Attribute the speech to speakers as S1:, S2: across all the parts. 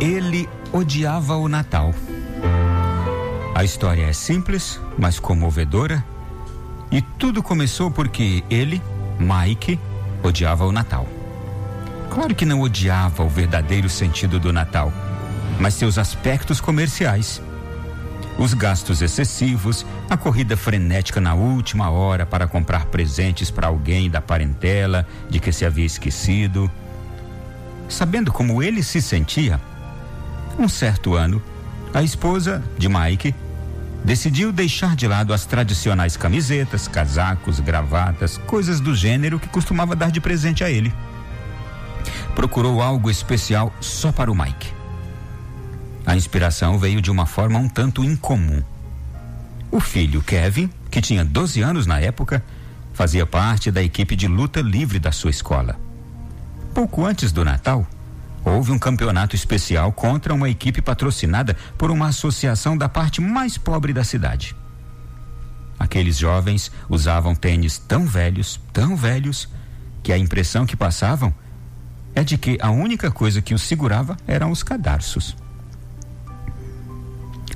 S1: Ele odiava o Natal. A história é simples, mas comovedora. E tudo começou porque ele, Mike, odiava o Natal. Claro que não odiava o verdadeiro sentido do Natal, mas seus aspectos comerciais. Os gastos excessivos, a corrida frenética na última hora para comprar presentes para alguém da parentela de que se havia esquecido. Sabendo como ele se sentia, um certo ano, a esposa de Mike decidiu deixar de lado as tradicionais camisetas, casacos, gravatas, coisas do gênero que costumava dar de presente a ele. Procurou algo especial só para o Mike. A inspiração veio de uma forma um tanto incomum. O filho Kevin, que tinha 12 anos na época, fazia parte da equipe de luta livre da sua escola. Pouco antes do Natal, houve um campeonato especial contra uma equipe patrocinada por uma associação da parte mais pobre da cidade. Aqueles jovens usavam tênis tão velhos, tão velhos, que a impressão que passavam é de que a única coisa que os segurava eram os cadarços.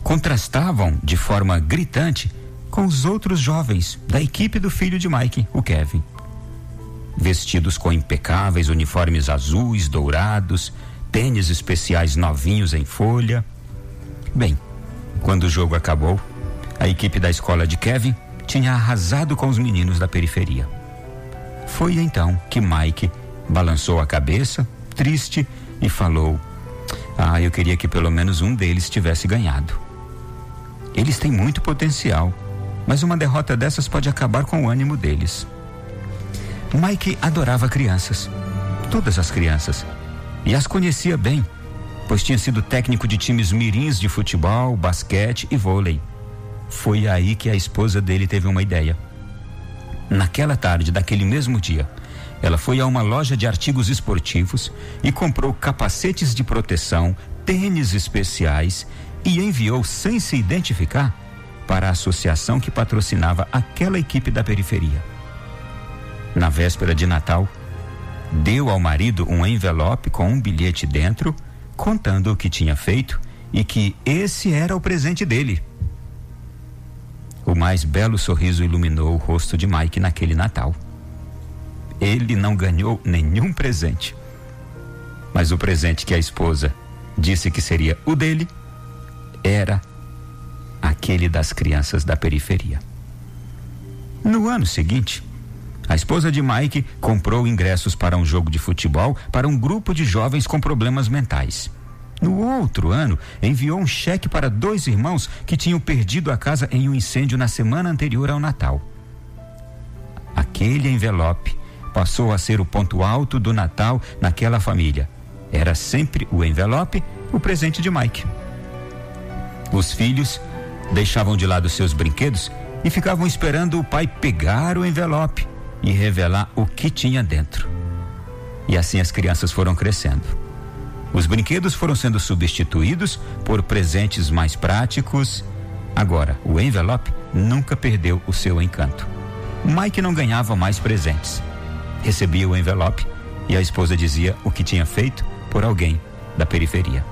S1: Contrastavam de forma gritante com os outros jovens da equipe do filho de Mike, o Kevin vestidos com impecáveis uniformes azuis, dourados, tênis especiais novinhos em folha. Bem, quando o jogo acabou, a equipe da escola de Kevin tinha arrasado com os meninos da periferia. Foi então que Mike balançou a cabeça, triste, e falou: Ah, eu queria que pelo menos um deles tivesse ganhado. Eles têm muito potencial, mas uma derrota dessas pode acabar com o ânimo deles. Mike adorava crianças, todas as crianças, e as conhecia bem, pois tinha sido técnico de times mirins de futebol, basquete e vôlei. Foi aí que a esposa dele teve uma ideia. Naquela tarde daquele mesmo dia, ela foi a uma loja de artigos esportivos e comprou capacetes de proteção, tênis especiais e enviou sem se identificar para a associação que patrocinava aquela equipe da periferia na véspera de Natal, deu ao marido um envelope com um bilhete dentro, contando o que tinha feito e que esse era o presente dele. O mais belo sorriso iluminou o rosto de Mike naquele Natal. Ele não ganhou nenhum presente. Mas o presente que a esposa disse que seria o dele era aquele das crianças da periferia. No ano seguinte, a esposa de Mike comprou ingressos para um jogo de futebol para um grupo de jovens com problemas mentais. No outro ano, enviou um cheque para dois irmãos que tinham perdido a casa em um incêndio na semana anterior ao Natal. Aquele envelope passou a ser o ponto alto do Natal naquela família. Era sempre o envelope, o presente de Mike. Os filhos deixavam de lado seus brinquedos e ficavam esperando o pai pegar o envelope e revelar o que tinha dentro. E assim as crianças foram crescendo. Os brinquedos foram sendo substituídos por presentes mais práticos. Agora, o envelope nunca perdeu o seu encanto. Mike não ganhava mais presentes. Recebia o envelope e a esposa dizia o que tinha feito por alguém da periferia.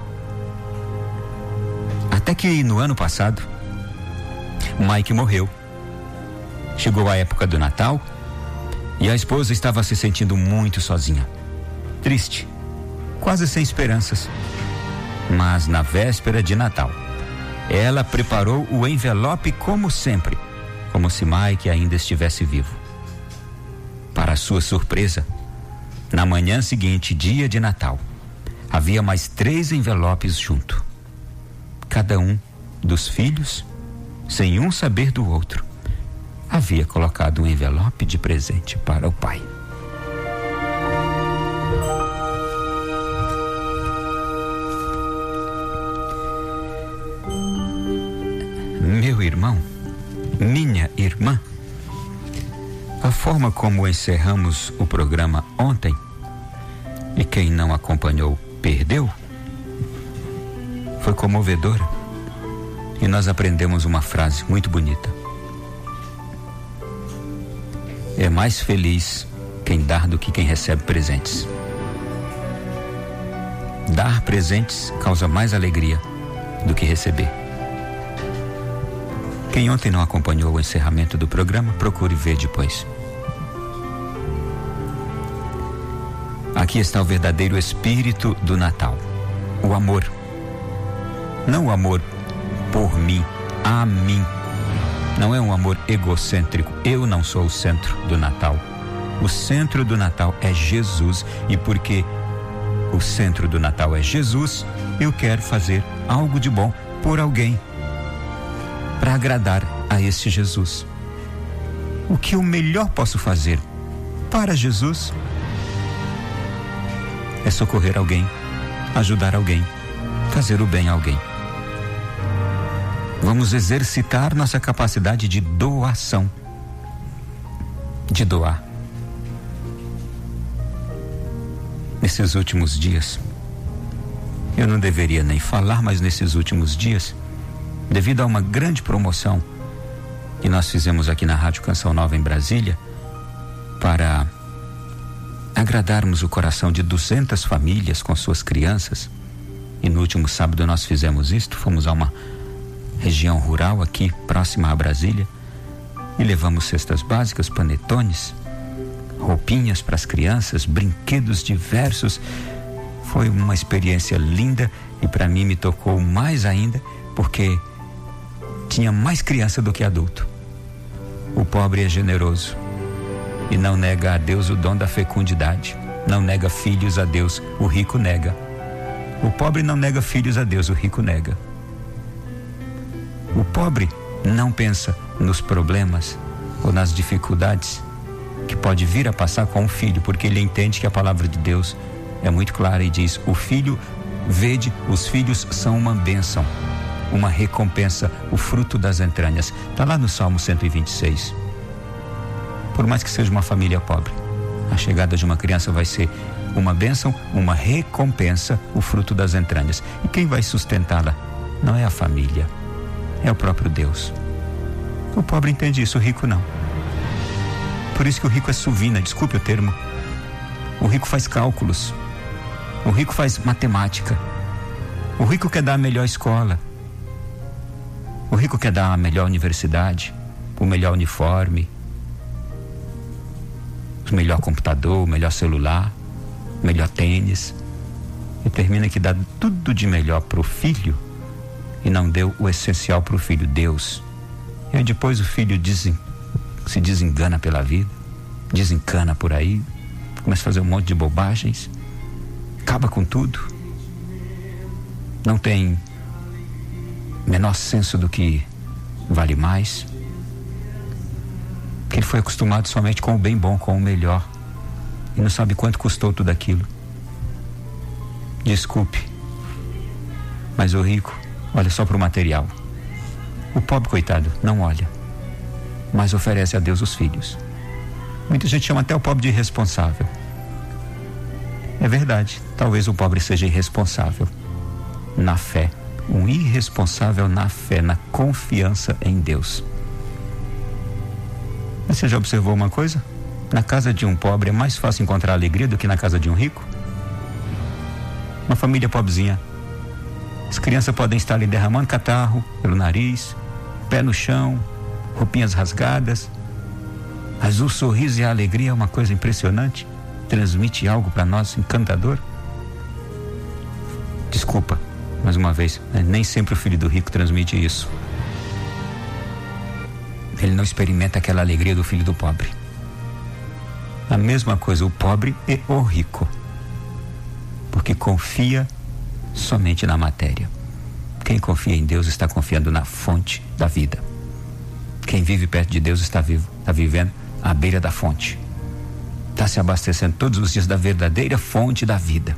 S1: Até que no ano passado, Mike morreu. Chegou a época do Natal e a esposa estava se sentindo muito sozinha, triste, quase sem esperanças. Mas na véspera de Natal, ela preparou o envelope como sempre, como se Mike ainda estivesse vivo. Para sua surpresa, na manhã seguinte, dia de Natal, havia mais três envelopes junto. Cada um dos filhos, sem um saber do outro, havia colocado um envelope de presente para o pai. Meu irmão, minha irmã, a forma como encerramos o programa ontem, e quem não acompanhou perdeu, foi comovedora. E nós aprendemos uma frase muito bonita. É mais feliz quem dá do que quem recebe presentes. Dar presentes causa mais alegria do que receber. Quem ontem não acompanhou o encerramento do programa, procure ver depois. Aqui está o verdadeiro espírito do Natal: o amor. Não o amor por mim, a mim. Não é um amor egocêntrico. Eu não sou o centro do Natal. O centro do Natal é Jesus e porque o centro do Natal é Jesus, eu quero fazer algo de bom por alguém para agradar a este Jesus. O que eu melhor posso fazer para Jesus é socorrer alguém, ajudar alguém, fazer o bem a alguém. Vamos exercitar nossa capacidade de doação. De doar. Nesses últimos dias, eu não deveria nem falar, mas nesses últimos dias, devido a uma grande promoção que nós fizemos aqui na Rádio Canção Nova em Brasília, para agradarmos o coração de 200 famílias com suas crianças, e no último sábado nós fizemos isto, fomos a uma região rural aqui próxima a Brasília, e levamos cestas básicas, panetones, roupinhas para as crianças, brinquedos diversos. Foi uma experiência linda e para mim me tocou mais ainda porque tinha mais criança do que adulto. O pobre é generoso e não nega a Deus o dom da fecundidade. Não nega filhos a Deus, o rico nega. O pobre não nega filhos a Deus, o rico nega. O pobre não pensa nos problemas ou nas dificuldades que pode vir a passar com o filho, porque ele entende que a palavra de Deus é muito clara e diz: o filho, vede, os filhos são uma bênção, uma recompensa, o fruto das entranhas. Está lá no Salmo 126. Por mais que seja uma família pobre, a chegada de uma criança vai ser uma bênção, uma recompensa, o fruto das entranhas. E quem vai sustentá-la? Não é a família, é o próprio Deus. O pobre entende isso, o rico não. Por isso que o rico é suvina, desculpe o termo. O rico faz cálculos. O rico faz matemática. O rico quer dar a melhor escola. O rico quer dar a melhor universidade, o melhor uniforme, o melhor computador, o melhor celular, o melhor tênis. E termina que dá tudo de melhor para o filho e não deu o essencial para o filho, Deus. E aí depois o filho se desengana pela vida, desencana por aí, começa a fazer um monte de bobagens, acaba com tudo. Não tem menor senso do que vale mais. Que ele foi acostumado somente com o bem bom, com o melhor. E não sabe quanto custou tudo aquilo. Desculpe, mas o rico olha só para o material. O pobre, coitado, não olha, mas oferece a Deus os filhos. Muita gente chama até o pobre de irresponsável. É verdade, talvez o pobre seja irresponsável na fé, um irresponsável na fé, na confiança em Deus. Mas você já observou uma coisa? Na casa de um pobre é mais fácil encontrar alegria do que na casa de um rico? Uma família pobrezinha as crianças podem estar ali derramando catarro pelo nariz, pé no chão, roupinhas rasgadas. Mas o sorriso e a alegria é uma coisa impressionante. Transmite algo para nós encantador. Desculpa, mais uma vez, né? nem sempre o filho do rico transmite isso. Ele não experimenta aquela alegria do filho do pobre. A mesma coisa o pobre e o rico. Porque confia somente na matéria. Quem confia em Deus está confiando na fonte da vida. Quem vive perto de Deus está vivo, está vivendo à beira da fonte. Está se abastecendo todos os dias da verdadeira fonte da vida.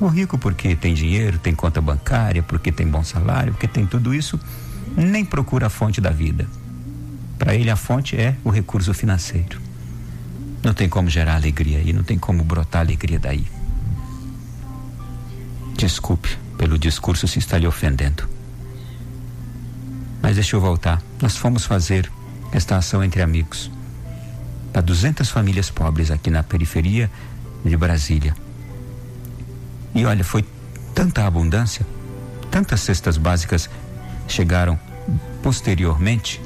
S1: O rico, porque tem dinheiro, tem conta bancária, porque tem bom salário, porque tem tudo isso, nem procura a fonte da vida. Para ele, a fonte é o recurso financeiro. Não tem como gerar alegria aí, não tem como brotar alegria daí. Desculpe pelo discurso se está lhe ofendendo. Mas deixa eu voltar. Nós fomos fazer esta ação entre amigos para 200 famílias pobres aqui na periferia de Brasília. E olha, foi tanta abundância, tantas cestas básicas chegaram posteriormente,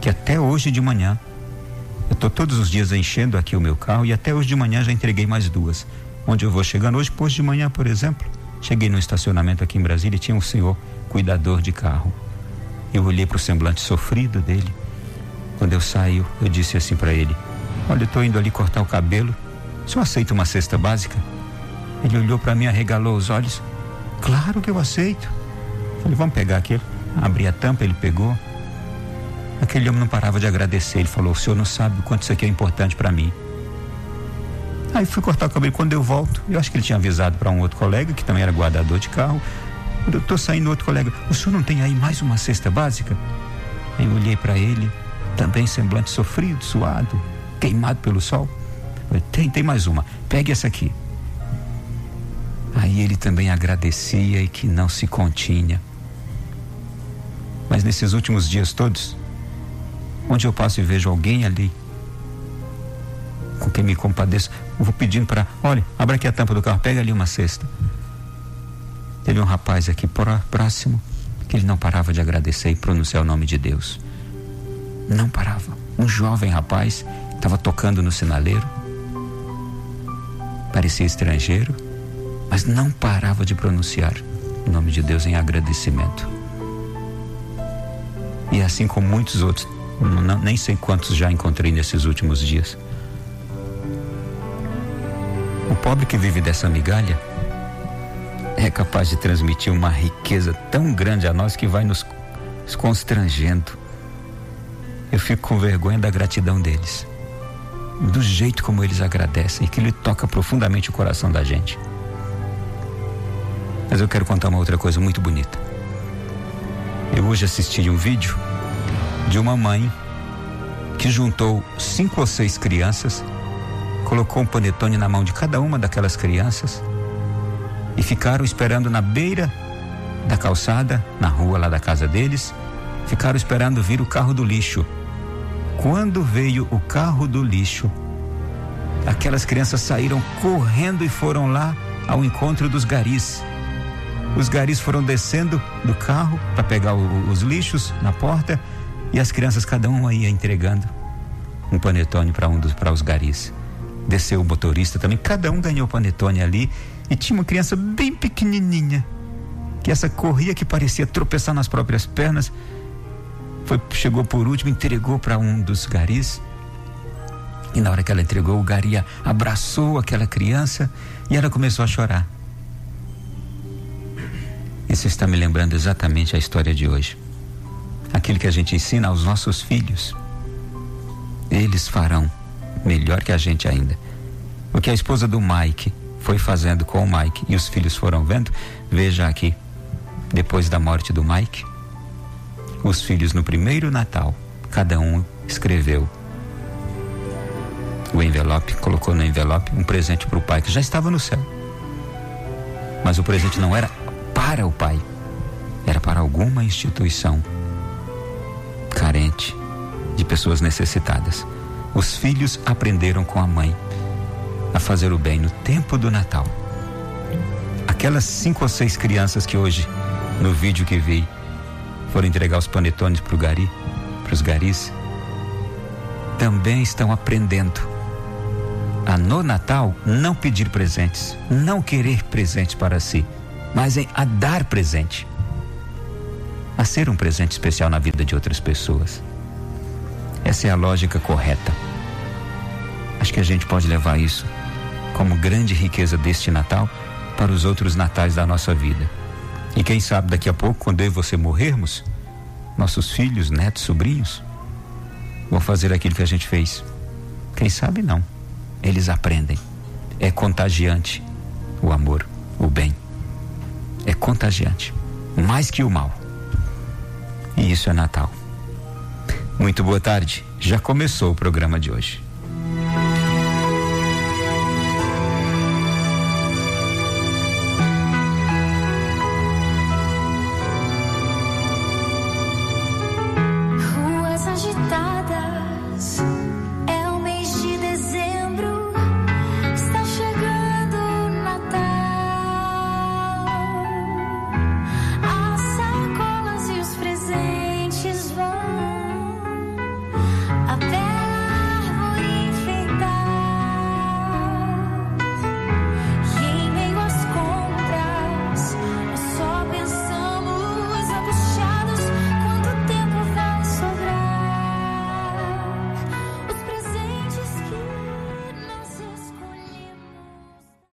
S1: que até hoje de manhã, eu estou todos os dias enchendo aqui o meu carro e até hoje de manhã já entreguei mais duas. Onde eu vou chegando hoje, hoje de manhã, por exemplo, cheguei no estacionamento aqui em Brasília e tinha um senhor cuidador de carro. Eu olhei para o semblante sofrido dele. Quando eu saio, eu disse assim para ele: Olha, eu estou indo ali cortar o cabelo. O senhor aceita uma cesta básica? Ele olhou para mim, arregalou os olhos. Claro que eu aceito. Falei, vamos pegar aquilo. Abri a tampa, ele pegou. Aquele homem não parava de agradecer. Ele falou: O senhor não sabe o quanto isso aqui é importante para mim. Aí fui cortar o cabelo. Quando eu volto, eu acho que ele tinha avisado para um outro colega, que também era guardador de carro. Quando eu estou saindo, outro colega: O senhor não tem aí mais uma cesta básica? Aí eu olhei para ele, também semblante sofrido, suado, queimado pelo sol. Falei, tem, tem mais uma. Pegue essa aqui. Aí ele também agradecia e que não se continha. Mas nesses últimos dias todos, onde eu passo e vejo alguém ali com quem me compadeço, eu vou pedindo para, olha, abre aqui a tampa do carro, pega ali uma cesta. Teve um rapaz aqui próximo que ele não parava de agradecer e pronunciar o nome de Deus. Não parava. Um jovem rapaz estava tocando no sinaleiro, parecia estrangeiro mas não parava de pronunciar o nome de Deus em agradecimento. E assim como muitos outros, não, nem sei quantos já encontrei nesses últimos dias. O pobre que vive dessa migalha é capaz de transmitir uma riqueza tão grande a nós que vai nos constrangendo. Eu fico com vergonha da gratidão deles, do jeito como eles agradecem que lhe toca profundamente o coração da gente. Mas eu quero contar uma outra coisa muito bonita. Eu hoje assisti um vídeo de uma mãe que juntou cinco ou seis crianças, colocou um panetone na mão de cada uma daquelas crianças e ficaram esperando na beira da calçada, na rua lá da casa deles, ficaram esperando vir o carro do lixo. Quando veio o carro do lixo, aquelas crianças saíram correndo e foram lá ao encontro dos garis. Os garis foram descendo do carro para pegar o, os lixos na porta e as crianças, cada um ia entregando um panetone para um dos para os garis. Desceu o motorista também, cada um ganhou panetone ali e tinha uma criança bem pequenininha que essa corria que parecia tropeçar nas próprias pernas. Foi, chegou por último, entregou para um dos garis. E na hora que ela entregou, o garia abraçou aquela criança e ela começou a chorar. Isso está me lembrando exatamente a história de hoje. Aquilo que a gente ensina aos nossos filhos. Eles farão melhor que a gente ainda. O que a esposa do Mike foi fazendo com o Mike e os filhos foram vendo, veja aqui. Depois da morte do Mike, os filhos no primeiro Natal, cada um escreveu o envelope, colocou no envelope um presente para o pai que já estava no céu. Mas o presente não era para o pai, era para alguma instituição carente de pessoas necessitadas. Os filhos aprenderam com a mãe a fazer o bem no tempo do Natal. Aquelas cinco ou seis crianças que hoje, no vídeo que vi, foram entregar os panetones para o gari, para os garis, também estão aprendendo a no Natal não pedir presentes, não querer presentes para si, mas em a dar presente, a ser um presente especial na vida de outras pessoas. Essa é a lógica correta. Acho que a gente pode levar isso como grande riqueza deste Natal para os outros natais da nossa vida. E quem sabe daqui a pouco, quando eu e você morrermos, nossos filhos, netos, sobrinhos vão fazer aquilo que a gente fez. Quem sabe não. Eles aprendem. É contagiante o amor, o bem é contagiante, mais que o mal. E isso é Natal. Muito boa tarde. Já começou o programa de hoje.